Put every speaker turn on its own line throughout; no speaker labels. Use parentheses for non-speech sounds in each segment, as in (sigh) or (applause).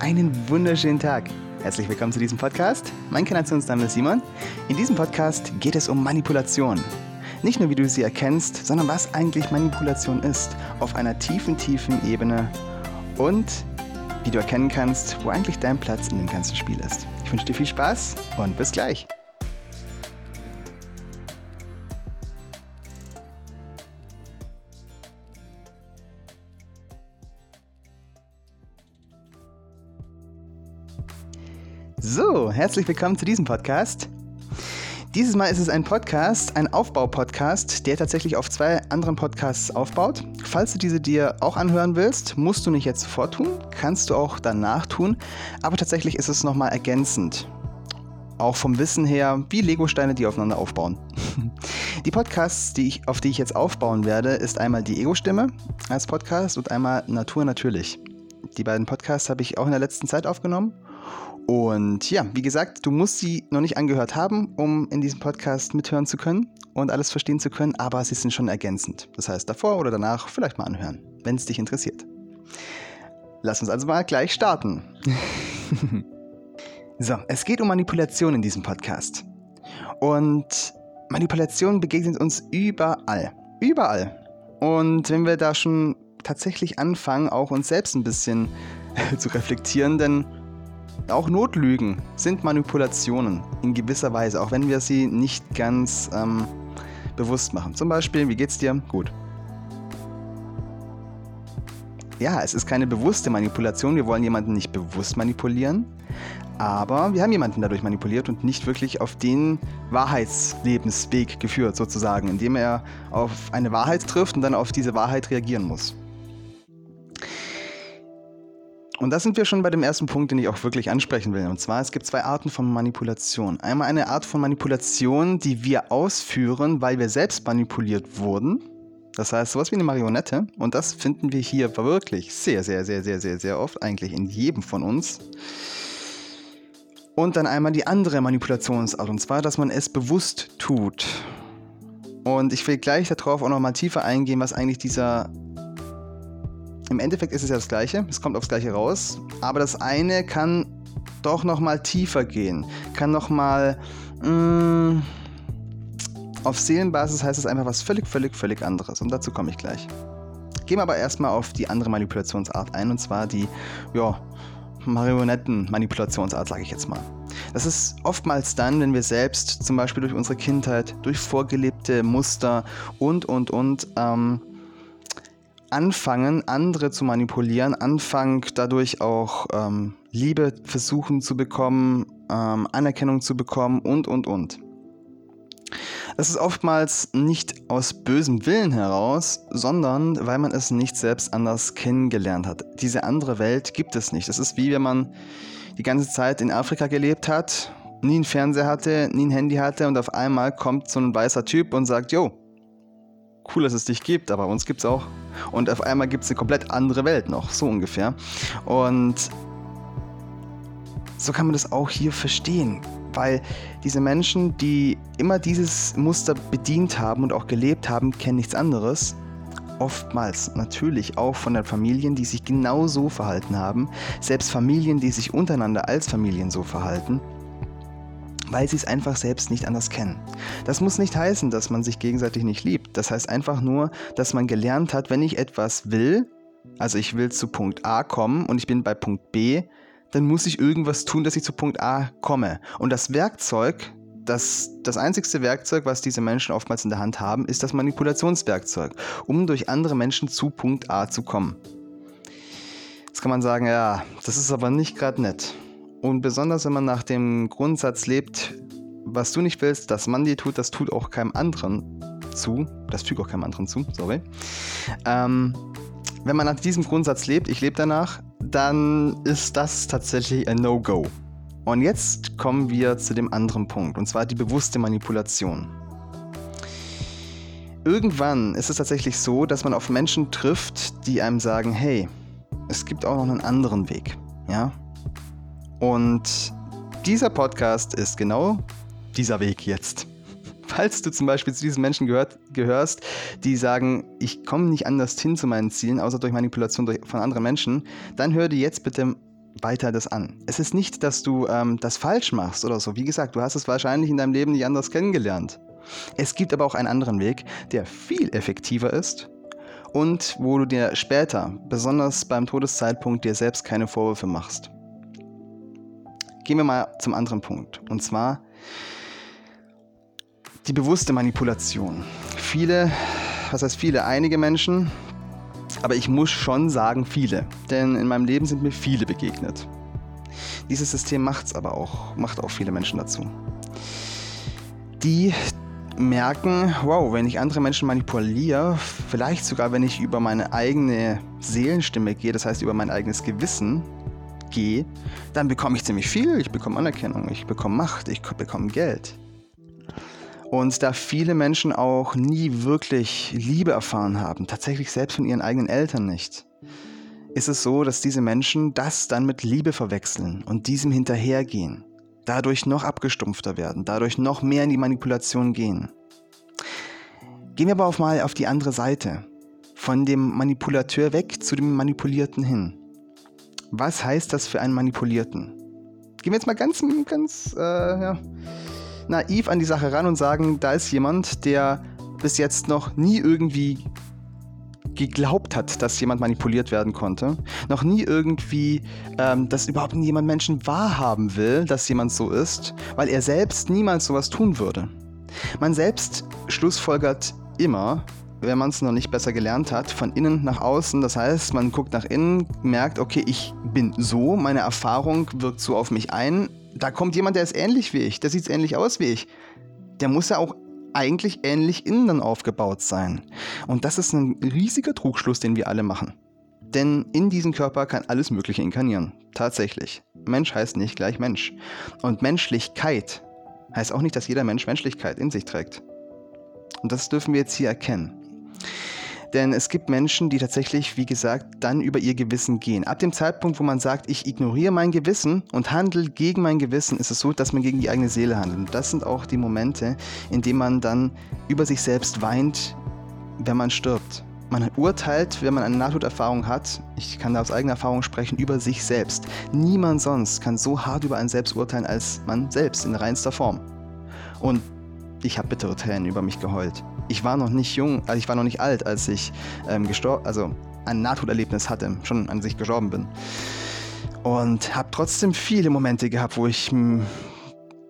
Einen wunderschönen Tag. Herzlich willkommen zu diesem Podcast. Mein Kanationsname ist Simon. In diesem Podcast geht es um Manipulation. Nicht nur, wie du sie erkennst, sondern was eigentlich Manipulation ist. Auf einer tiefen, tiefen Ebene. Und wie du erkennen kannst, wo eigentlich dein Platz in dem ganzen Spiel ist. Ich wünsche dir viel Spaß und bis gleich. Herzlich willkommen zu diesem Podcast. Dieses Mal ist es ein Podcast, ein Aufbau-Podcast, der tatsächlich auf zwei anderen Podcasts aufbaut. Falls du diese dir auch anhören willst, musst du nicht jetzt sofort tun, kannst du auch danach tun, aber tatsächlich ist es nochmal ergänzend. Auch vom Wissen her, wie Lego-Steine, die aufeinander aufbauen. (laughs) Die Podcasts, die ich, auf die ich jetzt aufbauen werde, ist einmal die Ego-Stimme als Podcast und einmal Natur natürlich. Die beiden Podcasts habe ich auch in der letzten Zeit aufgenommen und ja, wie gesagt, du musst sie noch nicht angehört haben, um in diesem Podcast mithören zu können und alles verstehen zu können, aber sie sind schon ergänzend. Das heißt, davor oder danach vielleicht mal anhören, wenn es dich interessiert. Lass uns also mal gleich starten. (laughs) so, es geht um Manipulation in diesem Podcast. Und Manipulation begegnet uns überall. Überall. Und wenn wir da schon tatsächlich anfangen, auch uns selbst ein bisschen (laughs) zu reflektieren, denn auch Notlügen sind Manipulationen in gewisser Weise, auch wenn wir sie nicht ganz ähm, bewusst machen. Zum Beispiel, wie geht's dir? Gut. Ja, es ist keine bewusste Manipulation. Wir wollen jemanden nicht bewusst manipulieren, aber wir haben jemanden dadurch manipuliert und nicht wirklich auf den Wahrheitslebensweg geführt, sozusagen, indem er auf eine Wahrheit trifft und dann auf diese Wahrheit reagieren muss. Und da sind wir schon bei dem ersten Punkt, den ich auch wirklich ansprechen will. Und zwar, es gibt zwei Arten von Manipulation. Einmal eine Art von Manipulation, die wir ausführen, weil wir selbst manipuliert wurden. Das heißt, sowas wie eine Marionette. Und das finden wir hier wirklich sehr, sehr, sehr, sehr, sehr, sehr oft, eigentlich in jedem von uns. Und dann einmal die andere Manipulationsart, und zwar, dass man es bewusst tut. Und ich will gleich darauf auch nochmal tiefer eingehen, was eigentlich dieser im Endeffekt ist es ja das Gleiche, es kommt aufs Gleiche raus, aber das eine kann doch nochmal tiefer gehen, kann nochmal mm, auf Seelenbasis heißt es einfach was völlig, völlig, völlig anderes und dazu komme ich gleich. Gehen wir aber erstmal auf die andere Manipulationsart ein und zwar die, ja, Marionetten-Manipulationsart, sage ich jetzt mal. Das ist oftmals dann, wenn wir selbst zum Beispiel durch unsere Kindheit, durch vorgelebte Muster und, und, und ähm, anfangen, andere zu manipulieren, anfangen dadurch auch ähm, Liebe versuchen zu bekommen, ähm, Anerkennung zu bekommen und, und, und. Das ist oftmals nicht aus bösem Willen heraus, sondern weil man es nicht selbst anders kennengelernt hat. Diese andere Welt gibt es nicht. Es ist wie wenn man die ganze Zeit in Afrika gelebt hat, nie einen Fernseher hatte, nie ein Handy hatte und auf einmal kommt so ein weißer Typ und sagt, Jo, cool, dass es dich gibt, aber uns gibt es auch. Und auf einmal gibt es eine komplett andere Welt noch, so ungefähr. Und so kann man das auch hier verstehen, weil diese Menschen, die immer dieses Muster bedient haben und auch gelebt haben, kennen nichts anderes. Oftmals natürlich auch von den Familien, die sich genau so verhalten haben, selbst Familien, die sich untereinander als Familien so verhalten weil sie es einfach selbst nicht anders kennen. Das muss nicht heißen, dass man sich gegenseitig nicht liebt. Das heißt einfach nur, dass man gelernt hat, wenn ich etwas will, also ich will zu Punkt A kommen und ich bin bei Punkt B, dann muss ich irgendwas tun, dass ich zu Punkt A komme. Und das Werkzeug, das, das einzigste Werkzeug, was diese Menschen oftmals in der Hand haben, ist das Manipulationswerkzeug, um durch andere Menschen zu Punkt A zu kommen. Jetzt kann man sagen, ja, das ist aber nicht gerade nett. Und besonders wenn man nach dem Grundsatz lebt, was du nicht willst, dass man dir tut, das tut auch keinem anderen zu. Das fügt auch keinem anderen zu, sorry. Ähm, wenn man nach diesem Grundsatz lebt, ich lebe danach, dann ist das tatsächlich ein No-Go. Und jetzt kommen wir zu dem anderen Punkt, und zwar die bewusste Manipulation. Irgendwann ist es tatsächlich so, dass man auf Menschen trifft, die einem sagen, hey, es gibt auch noch einen anderen Weg. Ja, und dieser Podcast ist genau dieser Weg jetzt. (laughs) Falls du zum Beispiel zu diesen Menschen gehört, gehörst, die sagen, ich komme nicht anders hin zu meinen Zielen, außer durch Manipulation von anderen Menschen, dann hör dir jetzt bitte weiter das an. Es ist nicht, dass du ähm, das falsch machst oder so. Wie gesagt, du hast es wahrscheinlich in deinem Leben nicht anders kennengelernt. Es gibt aber auch einen anderen Weg, der viel effektiver ist und wo du dir später, besonders beim Todeszeitpunkt, dir selbst keine Vorwürfe machst. Gehen wir mal zum anderen Punkt. Und zwar die bewusste Manipulation. Viele, was heißt viele, einige Menschen, aber ich muss schon sagen viele, denn in meinem Leben sind mir viele begegnet. Dieses System macht es aber auch, macht auch viele Menschen dazu. Die merken, wow, wenn ich andere Menschen manipuliere, vielleicht sogar wenn ich über meine eigene Seelenstimme gehe, das heißt über mein eigenes Gewissen gehe, dann bekomme ich ziemlich viel. Ich bekomme Anerkennung, ich bekomme Macht, ich bekomme Geld. Und da viele Menschen auch nie wirklich Liebe erfahren haben, tatsächlich selbst von ihren eigenen Eltern nicht, ist es so, dass diese Menschen das dann mit Liebe verwechseln und diesem hinterhergehen, dadurch noch abgestumpfter werden, dadurch noch mehr in die Manipulation gehen. Gehen wir aber auch mal auf die andere Seite, von dem Manipulateur weg zu dem Manipulierten hin. Was heißt das für einen Manipulierten? Gehen wir jetzt mal ganz, ganz, äh, ja, naiv an die Sache ran und sagen, da ist jemand, der bis jetzt noch nie irgendwie geglaubt hat, dass jemand manipuliert werden konnte, noch nie irgendwie, ähm, dass überhaupt niemand Menschen wahrhaben will, dass jemand so ist, weil er selbst niemals sowas tun würde. Man selbst schlussfolgert immer, wenn man es noch nicht besser gelernt hat, von innen nach außen. Das heißt, man guckt nach innen, merkt, okay, ich bin so, meine Erfahrung wirkt so auf mich ein, da kommt jemand, der ist ähnlich wie ich, der sieht ähnlich aus wie ich. Der muss ja auch eigentlich ähnlich innen aufgebaut sein. Und das ist ein riesiger Trugschluss, den wir alle machen. Denn in diesem Körper kann alles Mögliche inkarnieren. Tatsächlich. Mensch heißt nicht gleich Mensch. Und Menschlichkeit heißt auch nicht, dass jeder Mensch Menschlichkeit in sich trägt. Und das dürfen wir jetzt hier erkennen. Denn es gibt Menschen, die tatsächlich, wie gesagt, dann über ihr Gewissen gehen. Ab dem Zeitpunkt, wo man sagt, ich ignoriere mein Gewissen und handle gegen mein Gewissen, ist es so, dass man gegen die eigene Seele handelt. Und das sind auch die Momente, in denen man dann über sich selbst weint, wenn man stirbt. Man urteilt, wenn man eine Nahtoderfahrung hat, ich kann da aus eigener Erfahrung sprechen, über sich selbst. Niemand sonst kann so hart über einen selbst urteilen als man selbst in reinster Form. Und ich habe bittere Tränen über mich geheult ich war noch nicht jung, also ich war noch nicht alt, als ich ähm, gestorben, also ein Nahtoderlebnis hatte, schon an sich gestorben bin. Und habe trotzdem viele Momente gehabt, wo ich hm,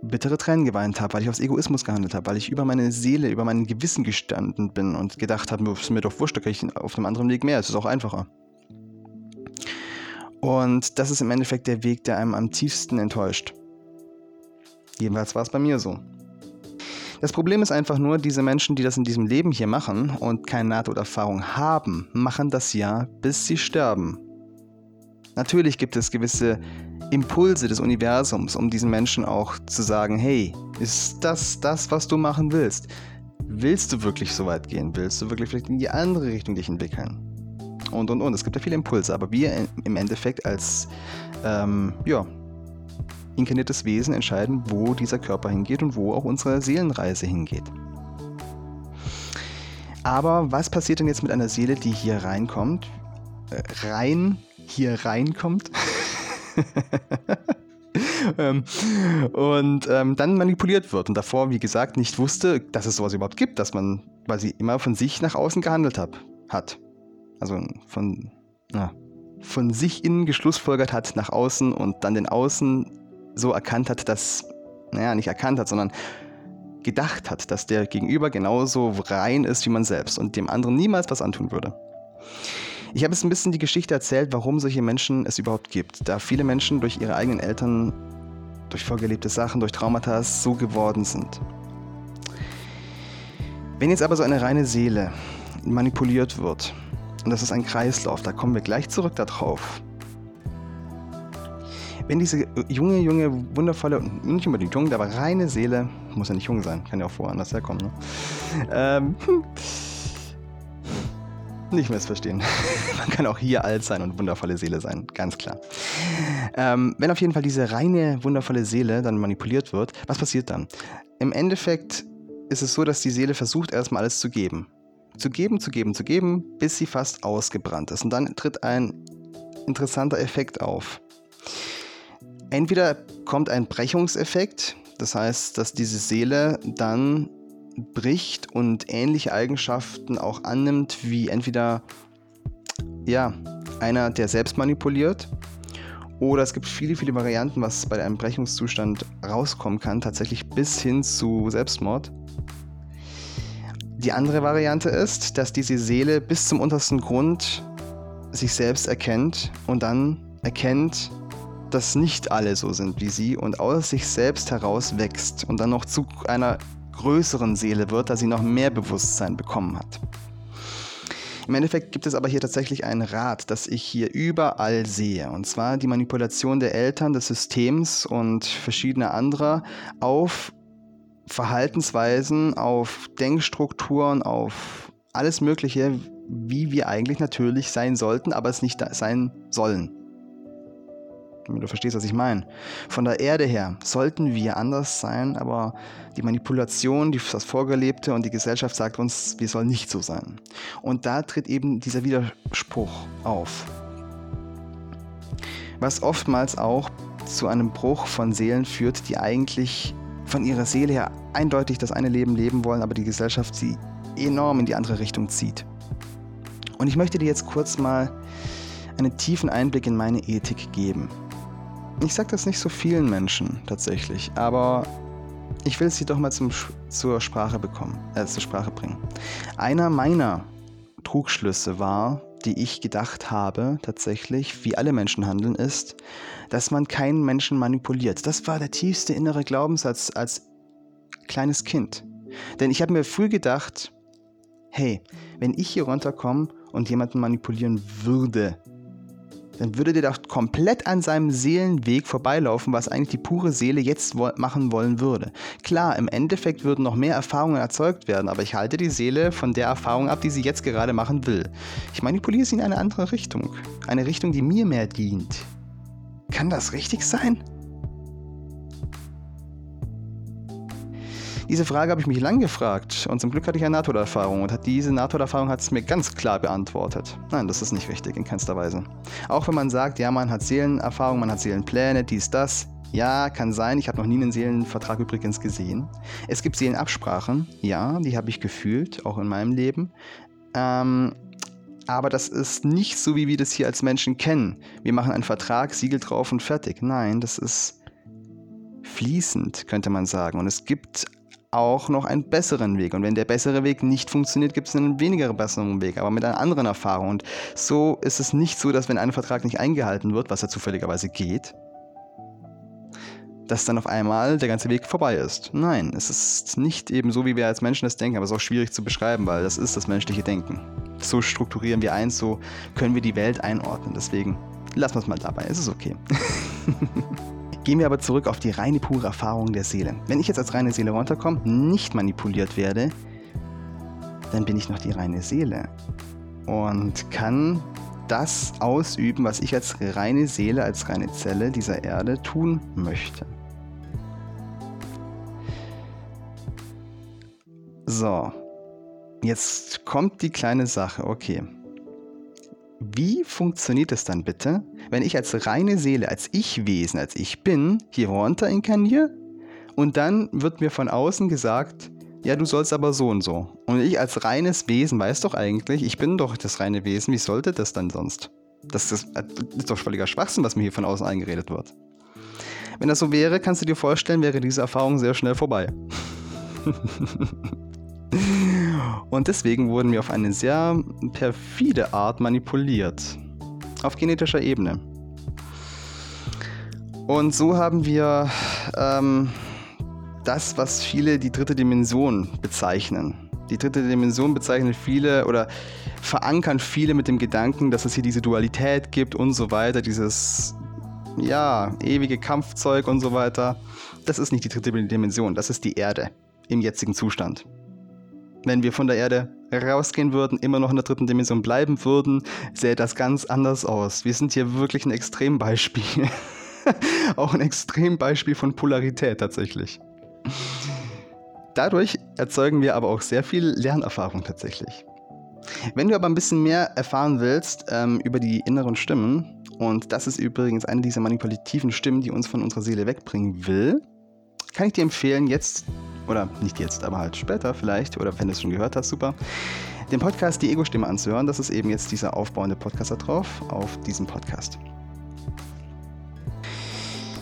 bittere Tränen geweint habe, weil ich aus Egoismus gehandelt habe, weil ich über meine Seele, über mein Gewissen gestanden bin und gedacht habe, es ist mir doch wurscht, da kriege ich auf einem anderen Weg mehr, es ist auch einfacher. Und das ist im Endeffekt der Weg, der einem am tiefsten enttäuscht. Jedenfalls war es bei mir so. Das Problem ist einfach nur, diese Menschen, die das in diesem Leben hier machen und keine Nahtoderfahrung haben, machen das ja, bis sie sterben. Natürlich gibt es gewisse Impulse des Universums, um diesen Menschen auch zu sagen, hey, ist das das, was du machen willst? Willst du wirklich so weit gehen? Willst du wirklich vielleicht in die andere Richtung dich entwickeln? Und, und, und. Es gibt ja viele Impulse, aber wir im Endeffekt als ähm, ja, inkarniertes Wesen entscheiden, wo dieser Körper hingeht und wo auch unsere Seelenreise hingeht. Aber was passiert denn jetzt mit einer Seele, die hier reinkommt? Äh, rein hier reinkommt? (laughs) ähm, und ähm, dann manipuliert wird und davor, wie gesagt, nicht wusste, dass es sowas überhaupt gibt, dass man, sie immer von sich nach außen gehandelt hab, hat. Also von, na, von sich innen geschlussfolgert hat nach außen und dann den Außen so erkannt hat, dass, naja, nicht erkannt hat, sondern gedacht hat, dass der Gegenüber genauso rein ist wie man selbst und dem anderen niemals was antun würde. Ich habe jetzt ein bisschen die Geschichte erzählt, warum solche Menschen es überhaupt gibt, da viele Menschen durch ihre eigenen Eltern, durch vorgelebte Sachen, durch Traumata so geworden sind. Wenn jetzt aber so eine reine Seele manipuliert wird, und das ist ein Kreislauf, da kommen wir gleich zurück darauf, wenn diese junge, junge, wundervolle, nicht unbedingt jung, aber reine Seele, muss ja nicht jung sein, kann ja auch woanders herkommen, ne? Ähm, nicht missverstehen. (laughs) Man kann auch hier alt sein und wundervolle Seele sein, ganz klar. Ähm, wenn auf jeden Fall diese reine, wundervolle Seele dann manipuliert wird, was passiert dann? Im Endeffekt ist es so, dass die Seele versucht, erstmal alles zu geben. Zu geben, zu geben, zu geben, bis sie fast ausgebrannt ist. Und dann tritt ein interessanter Effekt auf. Entweder kommt ein Brechungseffekt, das heißt, dass diese Seele dann bricht und ähnliche Eigenschaften auch annimmt, wie entweder ja, einer, der selbst manipuliert, oder es gibt viele, viele Varianten, was bei einem Brechungszustand rauskommen kann, tatsächlich bis hin zu Selbstmord. Die andere Variante ist, dass diese Seele bis zum untersten Grund sich selbst erkennt und dann erkennt, dass nicht alle so sind wie sie und aus sich selbst heraus wächst und dann noch zu einer größeren Seele wird, da sie noch mehr Bewusstsein bekommen hat. Im Endeffekt gibt es aber hier tatsächlich ein Rad, das ich hier überall sehe. Und zwar die Manipulation der Eltern, des Systems und verschiedener anderer auf Verhaltensweisen, auf Denkstrukturen, auf alles Mögliche, wie wir eigentlich natürlich sein sollten, aber es nicht sein sollen. Du verstehst, was ich meine. Von der Erde her sollten wir anders sein, aber die Manipulation, das Vorgelebte und die Gesellschaft sagt uns, wir sollen nicht so sein. Und da tritt eben dieser Widerspruch auf. Was oftmals auch zu einem Bruch von Seelen führt, die eigentlich von ihrer Seele her eindeutig das eine Leben leben wollen, aber die Gesellschaft sie enorm in die andere Richtung zieht. Und ich möchte dir jetzt kurz mal einen tiefen Einblick in meine Ethik geben. Ich sage das nicht so vielen Menschen tatsächlich, aber ich will sie doch mal zum, zur Sprache bekommen, äh, zur Sprache bringen. Einer meiner Trugschlüsse war, die ich gedacht habe, tatsächlich, wie alle Menschen handeln, ist, dass man keinen Menschen manipuliert. Das war der tiefste innere Glaubenssatz als kleines Kind. Denn ich habe mir früh gedacht, hey, wenn ich hier runterkomme und jemanden manipulieren würde, dann würde der doch komplett an seinem Seelenweg vorbeilaufen, was eigentlich die pure Seele jetzt wo machen wollen würde. Klar, im Endeffekt würden noch mehr Erfahrungen erzeugt werden, aber ich halte die Seele von der Erfahrung ab, die sie jetzt gerade machen will. Ich manipuliere sie in eine andere Richtung. Eine Richtung, die mir mehr dient. Kann das richtig sein? Diese Frage habe ich mich lang gefragt und zum Glück hatte ich eine NATO-Erfahrung und diese NATO-Erfahrung hat es mir ganz klar beantwortet. Nein, das ist nicht richtig, in keinster Weise. Auch wenn man sagt, ja, man hat Seelenerfahrung, man hat Seelenpläne, dies, das. Ja, kann sein. Ich habe noch nie einen Seelenvertrag übrigens gesehen. Es gibt Seelenabsprachen, ja, die habe ich gefühlt, auch in meinem Leben. Ähm, aber das ist nicht so, wie wir das hier als Menschen kennen. Wir machen einen Vertrag, Siegel drauf und fertig. Nein, das ist fließend, könnte man sagen. Und es gibt auch noch einen besseren Weg. Und wenn der bessere Weg nicht funktioniert, gibt es einen weniger besseren Weg, aber mit einer anderen Erfahrung. Und so ist es nicht so, dass wenn ein Vertrag nicht eingehalten wird, was ja zufälligerweise geht, dass dann auf einmal der ganze Weg vorbei ist. Nein, es ist nicht eben so, wie wir als Menschen das denken, aber es ist auch schwierig zu beschreiben, weil das ist das menschliche Denken. So strukturieren wir eins, so können wir die Welt einordnen. Deswegen lassen wir es mal dabei, es ist okay. (laughs) Gehen wir aber zurück auf die reine pure Erfahrung der Seele. Wenn ich jetzt als reine Seele runterkomme, nicht manipuliert werde, dann bin ich noch die reine Seele und kann das ausüben, was ich als reine Seele, als reine Zelle dieser Erde tun möchte. So, jetzt kommt die kleine Sache. Okay. Wie funktioniert es dann bitte, wenn ich als reine Seele, als Ich-Wesen, als ich bin, hier runter inkarniere und dann wird mir von außen gesagt, ja, du sollst aber so und so. Und ich als reines Wesen weiß doch eigentlich, ich bin doch das reine Wesen, wie sollte das dann sonst? Das ist, das ist doch völliger Schwachsinn, was mir hier von außen eingeredet wird. Wenn das so wäre, kannst du dir vorstellen, wäre diese Erfahrung sehr schnell vorbei. (laughs) Und deswegen wurden wir auf eine sehr perfide Art manipuliert auf genetischer Ebene. Und so haben wir ähm, das, was viele die dritte Dimension bezeichnen. Die dritte Dimension bezeichnen viele oder verankern viele mit dem Gedanken, dass es hier diese Dualität gibt und so weiter, dieses ja, ewige Kampfzeug und so weiter. Das ist nicht die dritte Dimension, das ist die Erde im jetzigen Zustand wenn wir von der Erde rausgehen würden, immer noch in der dritten Dimension bleiben würden, sähe das ganz anders aus. Wir sind hier wirklich ein Extrembeispiel. (laughs) Auch ein Extrembeispiel von Polarität tatsächlich. Dadurch erzeugen wir aber auch sehr viel Lernerfahrung tatsächlich. Wenn du aber ein bisschen mehr erfahren willst ähm, über die inneren Stimmen und das ist übrigens eine dieser manipulativen Stimmen, die uns von unserer Seele wegbringen will, kann ich dir empfehlen, jetzt, oder nicht jetzt, aber halt später vielleicht, oder wenn du es schon gehört hast, super, den Podcast Die Ego-Stimme anzuhören. Das ist eben jetzt dieser aufbauende Podcast da drauf, auf diesem Podcast.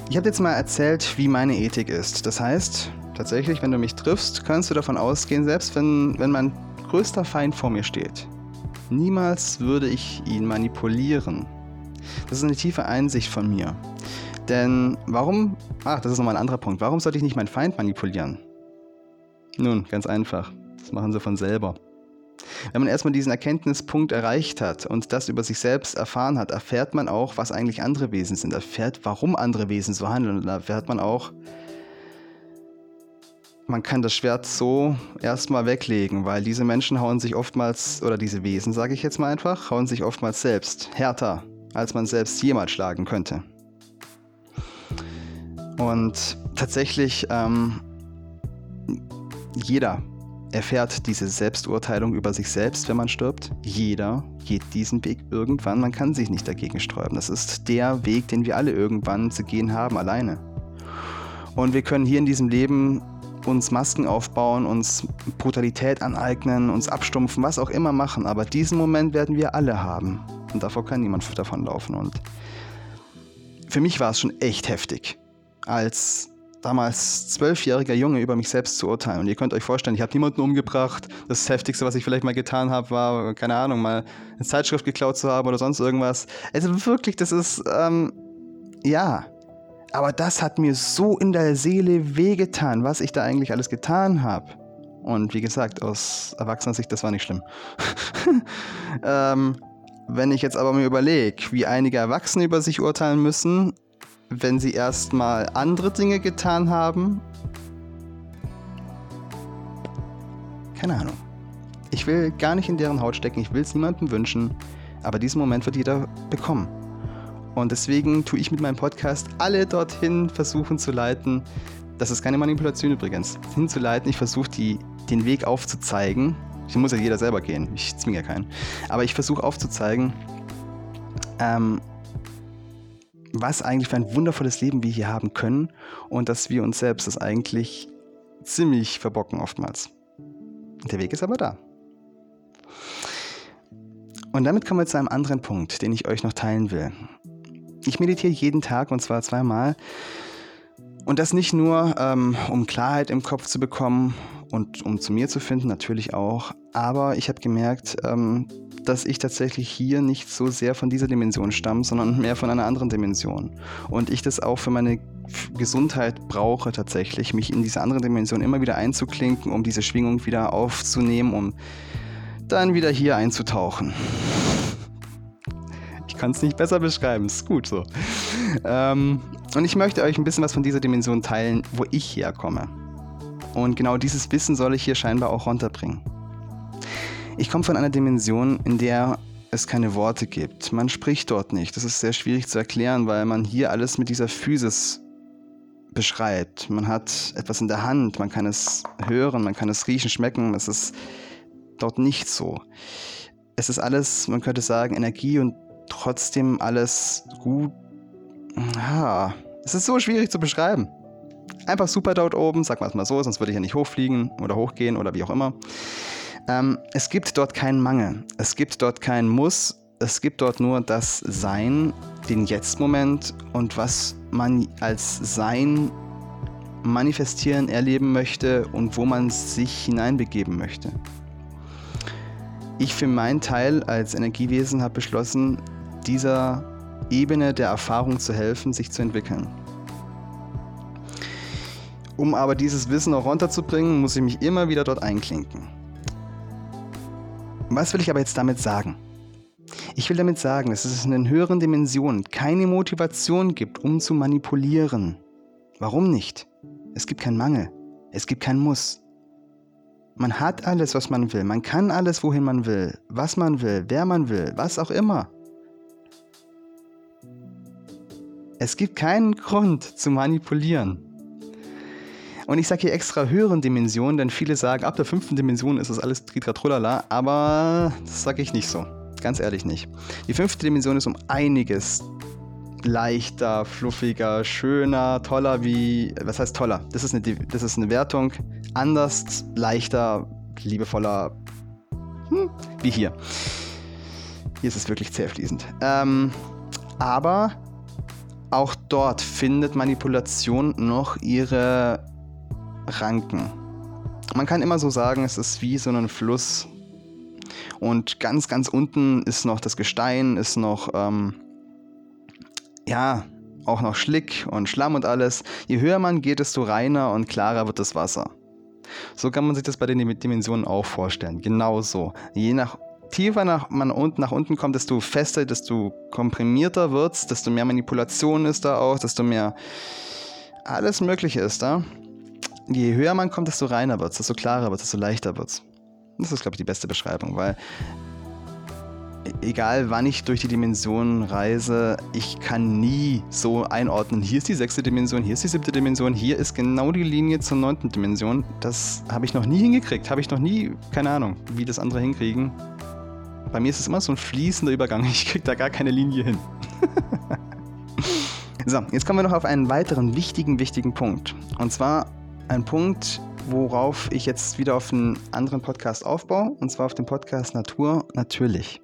Ich habe jetzt mal erzählt, wie meine Ethik ist. Das heißt, tatsächlich, wenn du mich triffst, kannst du davon ausgehen, selbst wenn, wenn mein größter Feind vor mir steht, niemals würde ich ihn manipulieren. Das ist eine tiefe Einsicht von mir. Denn warum, ach, das ist nochmal ein anderer Punkt, warum sollte ich nicht meinen Feind manipulieren? Nun, ganz einfach, das machen sie von selber. Wenn man erstmal diesen Erkenntnispunkt erreicht hat und das über sich selbst erfahren hat, erfährt man auch, was eigentlich andere Wesen sind, erfährt, warum andere Wesen so handeln und erfährt man auch, man kann das Schwert so erstmal weglegen, weil diese Menschen hauen sich oftmals, oder diese Wesen, sage ich jetzt mal einfach, hauen sich oftmals selbst härter, als man selbst jemals schlagen könnte. Und tatsächlich, ähm, jeder erfährt diese Selbsturteilung über sich selbst, wenn man stirbt. Jeder geht diesen Weg irgendwann. Man kann sich nicht dagegen sträuben. Das ist der Weg, den wir alle irgendwann zu gehen haben, alleine. Und wir können hier in diesem Leben uns Masken aufbauen, uns Brutalität aneignen, uns abstumpfen, was auch immer machen. Aber diesen Moment werden wir alle haben. Und davor kann niemand davonlaufen. Und für mich war es schon echt heftig, als damals zwölfjähriger Junge über mich selbst zu urteilen. Und ihr könnt euch vorstellen, ich habe niemanden umgebracht. Das Heftigste, was ich vielleicht mal getan habe, war, keine Ahnung, mal eine Zeitschrift geklaut zu haben oder sonst irgendwas. Also wirklich, das ist, ähm, ja, aber das hat mir so in der Seele wehgetan, was ich da eigentlich alles getan habe. Und wie gesagt, aus erwachsener Sicht, das war nicht schlimm. (laughs) ähm, wenn ich jetzt aber mir überlege, wie einige Erwachsene über sich urteilen müssen, wenn sie erstmal andere Dinge getan haben. Keine Ahnung. Ich will gar nicht in deren Haut stecken, ich will es niemandem wünschen, aber diesen Moment wird jeder bekommen. Und deswegen tue ich mit meinem Podcast alle dorthin versuchen zu leiten. Das ist keine Manipulation übrigens. Hinzuleiten, ich versuche den Weg aufzuzeigen. Ich muss ja jeder selber gehen, ich zwinge ja keinen. Aber ich versuche aufzuzeigen, ähm, was eigentlich für ein wundervolles Leben wir hier haben können und dass wir uns selbst das eigentlich ziemlich verbocken oftmals. Der Weg ist aber da. Und damit kommen wir zu einem anderen Punkt, den ich euch noch teilen will. Ich meditiere jeden Tag und zwar zweimal. Und das nicht nur, ähm, um Klarheit im Kopf zu bekommen und um zu mir zu finden, natürlich auch. Aber ich habe gemerkt, ähm, dass ich tatsächlich hier nicht so sehr von dieser Dimension stamme, sondern mehr von einer anderen Dimension. Und ich das auch für meine Gesundheit brauche tatsächlich, mich in diese andere Dimension immer wieder einzuklinken, um diese Schwingung wieder aufzunehmen, um dann wieder hier einzutauchen. (laughs) Ich kann es nicht besser beschreiben, ist gut so. Ähm, und ich möchte euch ein bisschen was von dieser Dimension teilen, wo ich herkomme. Und genau dieses Wissen soll ich hier scheinbar auch runterbringen. Ich komme von einer Dimension, in der es keine Worte gibt. Man spricht dort nicht. Das ist sehr schwierig zu erklären, weil man hier alles mit dieser Physis beschreibt. Man hat etwas in der Hand, man kann es hören, man kann es riechen, schmecken. Es ist dort nicht so. Es ist alles, man könnte sagen, Energie und trotzdem alles gut. Ja, es ist so schwierig zu beschreiben. Einfach super dort oben, sag mal es mal so, sonst würde ich ja nicht hochfliegen oder hochgehen oder wie auch immer. Ähm, es gibt dort keinen Mangel. Es gibt dort kein Muss. Es gibt dort nur das Sein, den Jetzt-Moment und was man als Sein manifestieren, erleben möchte und wo man sich hineinbegeben möchte. Ich für meinen Teil als Energiewesen habe beschlossen, dieser Ebene der Erfahrung zu helfen, sich zu entwickeln. Um aber dieses Wissen auch runterzubringen, muss ich mich immer wieder dort einklinken. Was will ich aber jetzt damit sagen? Ich will damit sagen, dass es in den höheren Dimensionen keine Motivation gibt, um zu manipulieren. Warum nicht? Es gibt keinen Mangel. Es gibt keinen Muss. Man hat alles, was man will. Man kann alles, wohin man will. Was man will, wer man will, was auch immer. Es gibt keinen Grund zu manipulieren. Und ich sage hier extra höheren Dimensionen, denn viele sagen, ab der fünften Dimension ist das alles Tritratrolala, aber das sage ich nicht so. Ganz ehrlich nicht. Die fünfte Dimension ist um einiges leichter, fluffiger, schöner, toller wie. Was heißt toller? Das ist eine, das ist eine Wertung. Anders, leichter, liebevoller. Hm, wie hier. Hier ist es wirklich zähfließend. Ähm, aber auch dort findet Manipulation noch ihre Ranken. Man kann immer so sagen, es ist wie so ein Fluss. Und ganz, ganz unten ist noch das Gestein, ist noch, ähm, ja, auch noch Schlick und Schlamm und alles. Je höher man geht, desto reiner und klarer wird das Wasser. So kann man sich das bei den Dimensionen auch vorstellen. Genauso. Je nach tiefer nach, man unten, nach unten kommt, desto fester, desto komprimierter wird es, desto mehr Manipulation ist da auch, desto mehr alles Mögliche ist da. Je höher man kommt, desto reiner wird es, desto klarer wird es, desto leichter wird es. Das ist, glaube ich, die beste Beschreibung, weil egal wann ich durch die Dimensionen reise, ich kann nie so einordnen, hier ist die sechste Dimension, hier ist die siebte Dimension, hier ist genau die Linie zur neunten Dimension. Das habe ich noch nie hingekriegt, habe ich noch nie, keine Ahnung, wie das andere hinkriegen. Bei mir ist es immer so ein fließender Übergang. (laughs) Ich kriege da gar keine Linie hin. (laughs) so, jetzt kommen wir noch auf einen weiteren wichtigen, wichtigen Punkt. Und zwar ein Punkt, worauf ich jetzt wieder auf einen anderen Podcast aufbaue. Und zwar auf den Podcast Natur natürlich.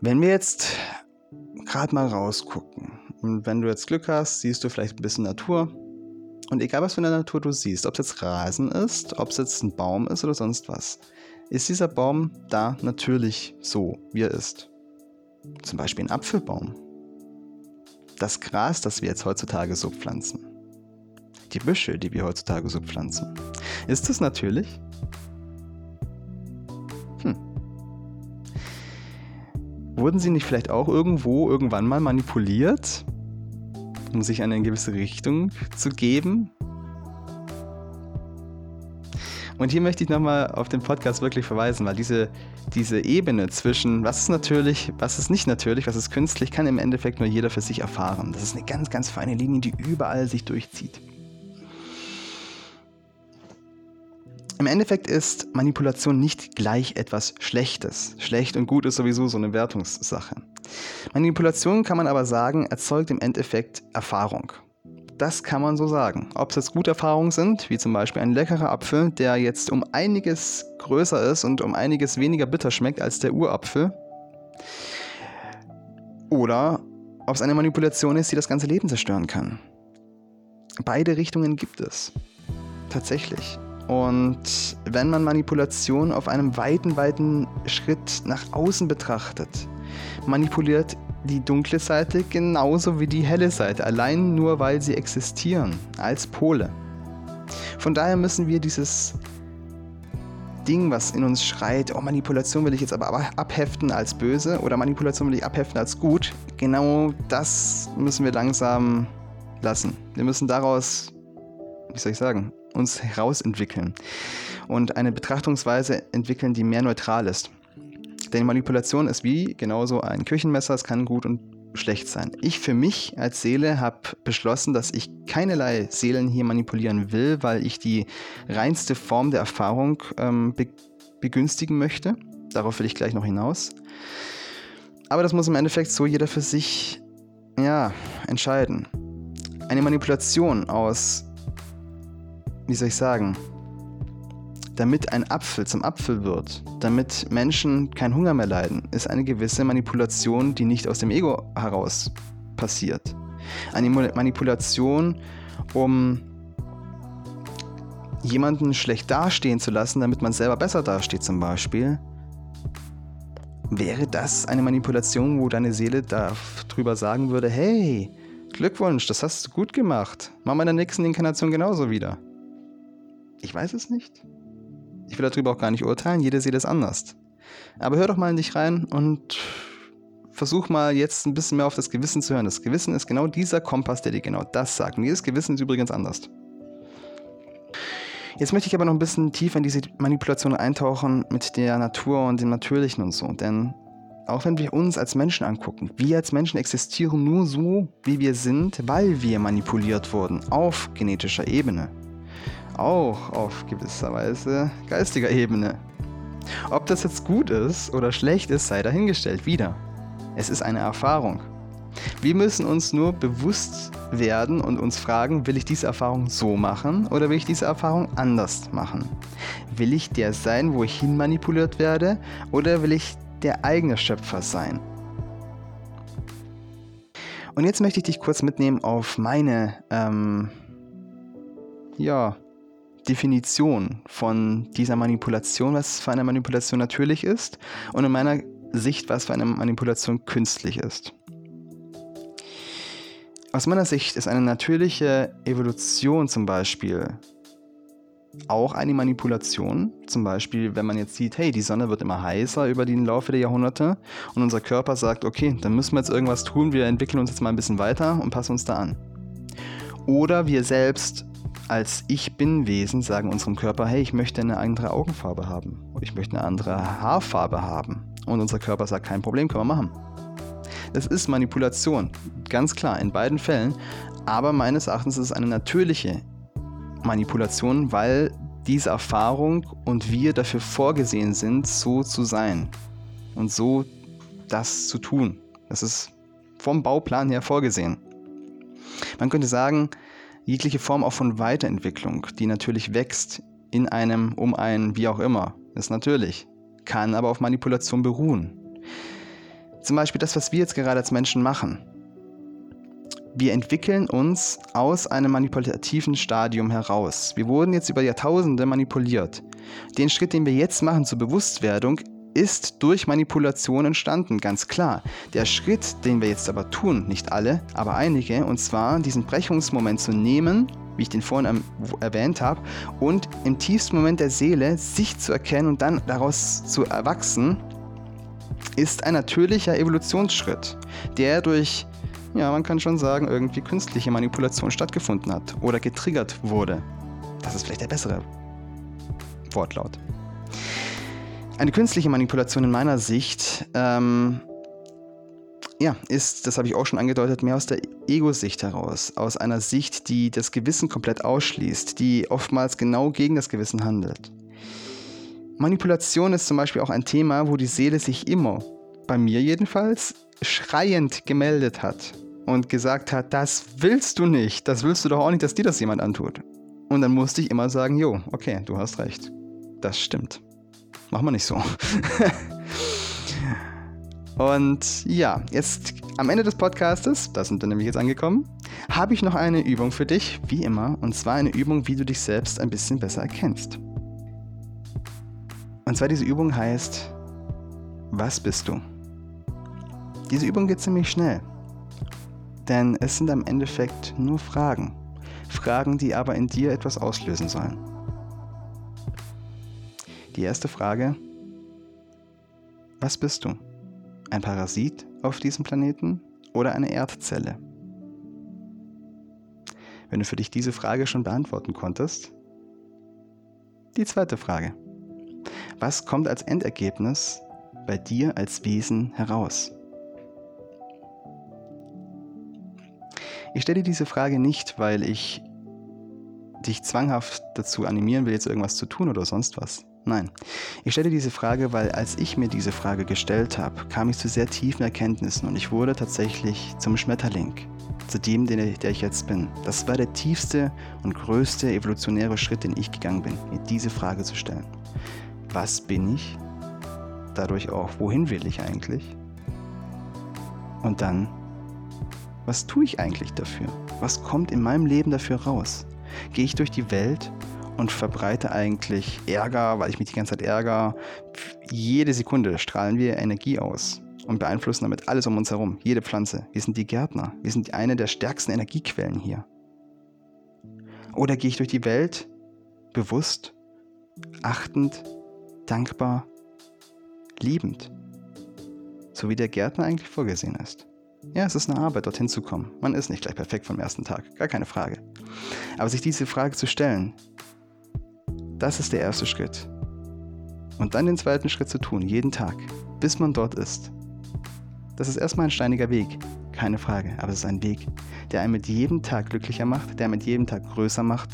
Wenn wir jetzt gerade mal rausgucken und wenn du jetzt Glück hast, siehst du vielleicht ein bisschen Natur. Und egal was für eine Natur du siehst, ob es jetzt Rasen ist, ob es jetzt ein Baum ist oder sonst was, ist dieser Baum da natürlich so, wie er ist. Zum Beispiel ein Apfelbaum. Das Gras, das wir jetzt heutzutage so pflanzen. Die Büsche, die wir heutzutage so pflanzen. Ist das natürlich? Hm. Wurden sie nicht vielleicht auch irgendwo irgendwann mal manipuliert, um sich eine gewisse Richtung zu geben? Und hier möchte ich nochmal auf den Podcast wirklich verweisen, weil diese, diese Ebene zwischen was ist natürlich, was ist nicht natürlich, was ist künstlich, kann im Endeffekt nur jeder für sich erfahren. Das ist eine ganz, ganz feine Linie, die überall sich durchzieht. Im Endeffekt ist Manipulation nicht gleich etwas Schlechtes. Schlecht und gut ist sowieso so eine Wertungssache. Manipulation kann man aber sagen, erzeugt im Endeffekt Erfahrung. Das kann man so sagen. Ob es jetzt gute Erfahrungen sind, wie zum Beispiel ein leckerer Apfel, der jetzt um einiges größer ist und um einiges weniger bitter schmeckt als der Urapfel. Oder ob es eine Manipulation ist, die das ganze Leben zerstören kann. Beide Richtungen gibt es. Tatsächlich. Und wenn man Manipulation auf einem weiten, weiten Schritt nach außen betrachtet, manipuliert die dunkle Seite genauso wie die helle Seite, allein nur weil sie existieren als Pole. Von daher müssen wir dieses Ding, was in uns schreit, oh Manipulation will ich jetzt aber abheften als böse oder Manipulation will ich abheften als gut, genau das müssen wir langsam lassen. Wir müssen daraus, wie soll ich sagen, uns herausentwickeln und eine Betrachtungsweise entwickeln, die mehr neutral ist. Denn Manipulation ist wie genauso ein Küchenmesser, es kann gut und schlecht sein. Ich für mich als Seele habe beschlossen, dass ich keinerlei Seelen hier manipulieren will, weil ich die reinste Form der Erfahrung ähm, be begünstigen möchte. Darauf will ich gleich noch hinaus. Aber das muss im Endeffekt so jeder für sich ja, entscheiden. Eine Manipulation aus, wie soll ich sagen, damit ein Apfel zum Apfel wird, damit Menschen keinen Hunger mehr leiden, ist eine gewisse Manipulation, die nicht aus dem Ego heraus passiert. Eine Manipulation, um jemanden schlecht dastehen zu lassen, damit man selber besser dasteht zum Beispiel, wäre das eine Manipulation, wo deine Seele darüber sagen würde, hey, Glückwunsch, das hast du gut gemacht. Mach mal in der nächsten Inkarnation genauso wieder. Ich weiß es nicht. Ich will darüber auch gar nicht urteilen, jede Seele ist anders. Aber hör doch mal in dich rein und versuch mal jetzt ein bisschen mehr auf das Gewissen zu hören. Das Gewissen ist genau dieser Kompass, der dir genau das sagt. Und jedes Gewissen ist übrigens anders. Jetzt möchte ich aber noch ein bisschen tiefer in diese Manipulation eintauchen mit der Natur und dem Natürlichen und so. Denn auch wenn wir uns als Menschen angucken, wir als Menschen existieren nur so, wie wir sind, weil wir manipuliert wurden auf genetischer Ebene auch auf gewisser Weise geistiger Ebene. Ob das jetzt gut ist oder schlecht ist, sei dahingestellt. Wieder. Es ist eine Erfahrung. Wir müssen uns nur bewusst werden und uns fragen, will ich diese Erfahrung so machen oder will ich diese Erfahrung anders machen? Will ich der sein, wo ich hin manipuliert werde oder will ich der eigene Schöpfer sein? Und jetzt möchte ich dich kurz mitnehmen auf meine ähm, ja, Definition von dieser Manipulation, was für eine Manipulation natürlich ist und in meiner Sicht, was für eine Manipulation künstlich ist. Aus meiner Sicht ist eine natürliche Evolution zum Beispiel auch eine Manipulation. Zum Beispiel, wenn man jetzt sieht, hey, die Sonne wird immer heißer über den Laufe der Jahrhunderte und unser Körper sagt, okay, dann müssen wir jetzt irgendwas tun, wir entwickeln uns jetzt mal ein bisschen weiter und passen uns da an. Oder wir selbst als Ich-Bin-Wesen sagen unserem Körper, hey, ich möchte eine andere Augenfarbe haben oder ich möchte eine andere Haarfarbe haben. Und unser Körper sagt, kein Problem, können wir machen. Das ist Manipulation, ganz klar, in beiden Fällen. Aber meines Erachtens ist es eine natürliche Manipulation, weil diese Erfahrung und wir dafür vorgesehen sind, so zu sein und so das zu tun. Das ist vom Bauplan her vorgesehen. Man könnte sagen, jegliche Form auch von Weiterentwicklung, die natürlich wächst in einem, um einen, wie auch immer, ist natürlich, kann aber auf Manipulation beruhen. Zum Beispiel das, was wir jetzt gerade als Menschen machen. Wir entwickeln uns aus einem manipulativen Stadium heraus. Wir wurden jetzt über Jahrtausende manipuliert. Den Schritt, den wir jetzt machen zur Bewusstwerdung, ist durch Manipulation entstanden, ganz klar. Der Schritt, den wir jetzt aber tun, nicht alle, aber einige, und zwar diesen Brechungsmoment zu nehmen, wie ich den vorhin erwähnt habe, und im tiefsten Moment der Seele sich zu erkennen und dann daraus zu erwachsen, ist ein natürlicher Evolutionsschritt, der durch, ja, man kann schon sagen, irgendwie künstliche Manipulation stattgefunden hat oder getriggert wurde. Das ist vielleicht der bessere Wortlaut. Eine künstliche Manipulation in meiner Sicht ähm, ja, ist, das habe ich auch schon angedeutet, mehr aus der Ego-Sicht heraus. Aus einer Sicht, die das Gewissen komplett ausschließt, die oftmals genau gegen das Gewissen handelt. Manipulation ist zum Beispiel auch ein Thema, wo die Seele sich immer, bei mir jedenfalls, schreiend gemeldet hat und gesagt hat, das willst du nicht, das willst du doch auch nicht, dass dir das jemand antut. Und dann musste ich immer sagen, jo, okay, du hast recht. Das stimmt. Machen wir nicht so. Und ja, jetzt am Ende des Podcastes, da sind wir nämlich jetzt angekommen, habe ich noch eine Übung für dich, wie immer, und zwar eine Übung, wie du dich selbst ein bisschen besser erkennst. Und zwar diese Übung heißt, was bist du? Diese Übung geht ziemlich schnell, denn es sind am Endeffekt nur Fragen. Fragen, die aber in dir etwas auslösen sollen. Die erste Frage, was bist du? Ein Parasit auf diesem Planeten oder eine Erdzelle? Wenn du für dich diese Frage schon beantworten konntest, die zweite Frage. Was kommt als Endergebnis bei dir als Wesen heraus? Ich stelle diese Frage nicht, weil ich dich zwanghaft dazu animieren will, jetzt irgendwas zu tun oder sonst was. Nein, ich stelle diese Frage, weil als ich mir diese Frage gestellt habe, kam ich zu sehr tiefen Erkenntnissen und ich wurde tatsächlich zum Schmetterling, zu dem, der ich jetzt bin. Das war der tiefste und größte evolutionäre Schritt, den ich gegangen bin, mir diese Frage zu stellen. Was bin ich? Dadurch auch, wohin will ich eigentlich? Und dann, was tue ich eigentlich dafür? Was kommt in meinem Leben dafür raus? Gehe ich durch die Welt und verbreite eigentlich Ärger, weil ich mich die ganze Zeit ärgere. Jede Sekunde strahlen wir Energie aus und beeinflussen damit alles um uns herum, jede Pflanze. Wir sind die Gärtner, wir sind eine der stärksten Energiequellen hier. Oder gehe ich durch die Welt bewusst, achtend, dankbar, liebend, so wie der Gärtner eigentlich vorgesehen ist. Ja, es ist eine Arbeit, dorthin zu kommen. Man ist nicht gleich perfekt vom ersten Tag, gar keine Frage. Aber sich diese Frage zu stellen, das ist der erste Schritt. Und dann den zweiten Schritt zu tun, jeden Tag, bis man dort ist. Das ist erstmal ein steiniger Weg, keine Frage, aber es ist ein Weg, der einen mit jedem Tag glücklicher macht, der mit jedem Tag größer macht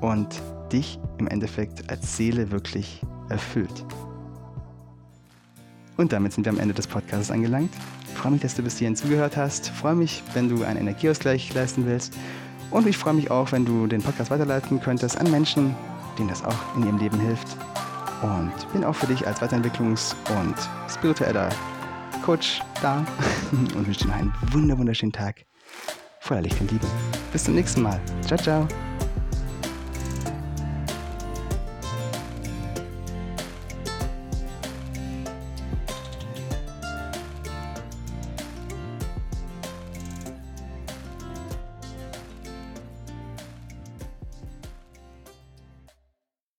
und dich im Endeffekt als Seele wirklich erfüllt. Und damit sind wir am Ende des Podcasts angelangt. Ich freue mich, dass du bis hierhin zugehört hast. Ich freue mich, wenn du einen Energieausgleich leisten willst. Und ich freue mich auch, wenn du den Podcast weiterleiten könntest an Menschen, denen das auch in ihrem Leben hilft. Und bin auch für dich als Weiterentwicklungs- und spiritueller Coach da (laughs) und wünsche dir noch einen wunderschönen Tag voller Licht und Liebe. Bis zum nächsten Mal. Ciao, ciao.